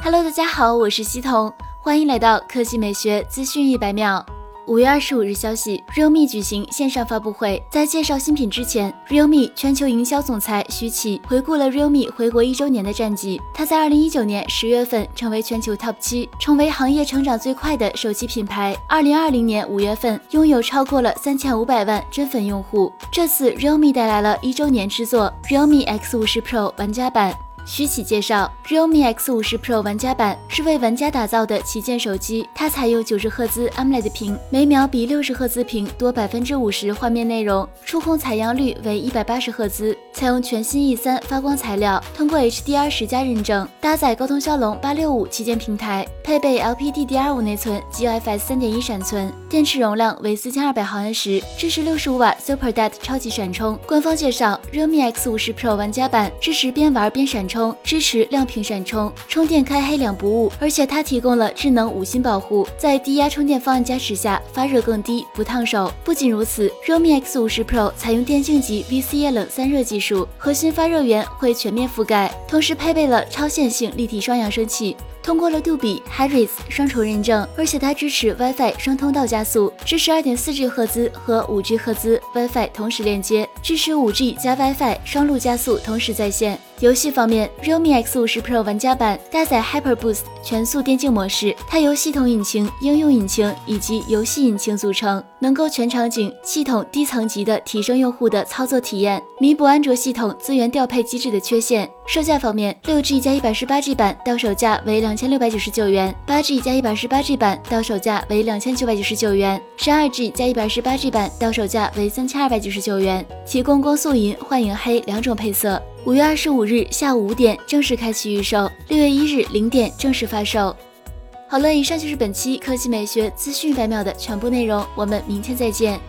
Hello，大家好，我是西彤，欢迎来到科技美学资讯一百秒。五月二十五日消息，realme 举行线上发布会，在介绍新品之前，realme 全球营销总裁徐启回顾了 realme 回国一周年的战绩。他在二零一九年十月份成为全球 top 七，成为行业成长最快的手机品牌。二零二零年五月份，拥有超过了三千五百万真粉用户。这次 realme 带来了一周年之作 realme X 五十 Pro 玩家版。徐启介绍，realme X 五十 Pro 玩家版是为玩家打造的旗舰手机。它采用九十赫兹 AMOLED 屏，每秒比六十赫兹屏多百分之五十画面内容，触控采样率为一百八十赫兹，采用全新 E 三发光材料，通过 HDR 十加认证，搭载高通骁龙八六五旗舰平台，配备 LPDDR5 内存及 UFS 三点一闪存，电池容量为四千二百毫安时，支持六十五瓦 Super DAT 超级闪充。官方介绍，realme X 五十 Pro 玩家版支持边玩边闪充。充支持亮屏闪充，充电开黑两不误，而且它提供了智能五星保护，在低压充电方案加持下发热更低，不烫手。不仅如此，realme X 五十 Pro 采用电竞级 VC 液冷散热技术，核心发热源会全面覆盖，同时配备了超线性立体双扬声器。通过了杜比、Harris 双重认证，而且它支持 WiFi 双通道加速，支持 2.4G 赫兹和 5G 赫兹 WiFi 同时连接，支持 5G 加 WiFi 双路加速同时在线。游戏方面，realme X 五十 Pro 玩家版搭载 Hyper Boost 全速电竞模式，它由系统引擎、应用引擎以及游戏引擎组成，能够全场景、系统低层级的提升用户的操作体验，弥补安卓系统资源调配机制的缺陷。售价方面，六 G 加一百十八 G 版到手价为两千六百九十九元，八 G 加一百十八 G 版到手价为两千九百九十九元，十二 G 加一百十八 G 版到手价为三千二百九十九元，提供光速银、幻影黑两种配色。五月二十五日下午五点正式开启预售，六月一日零点正式发售。好了，以上就是本期科技美学资讯百秒的全部内容，我们明天再见。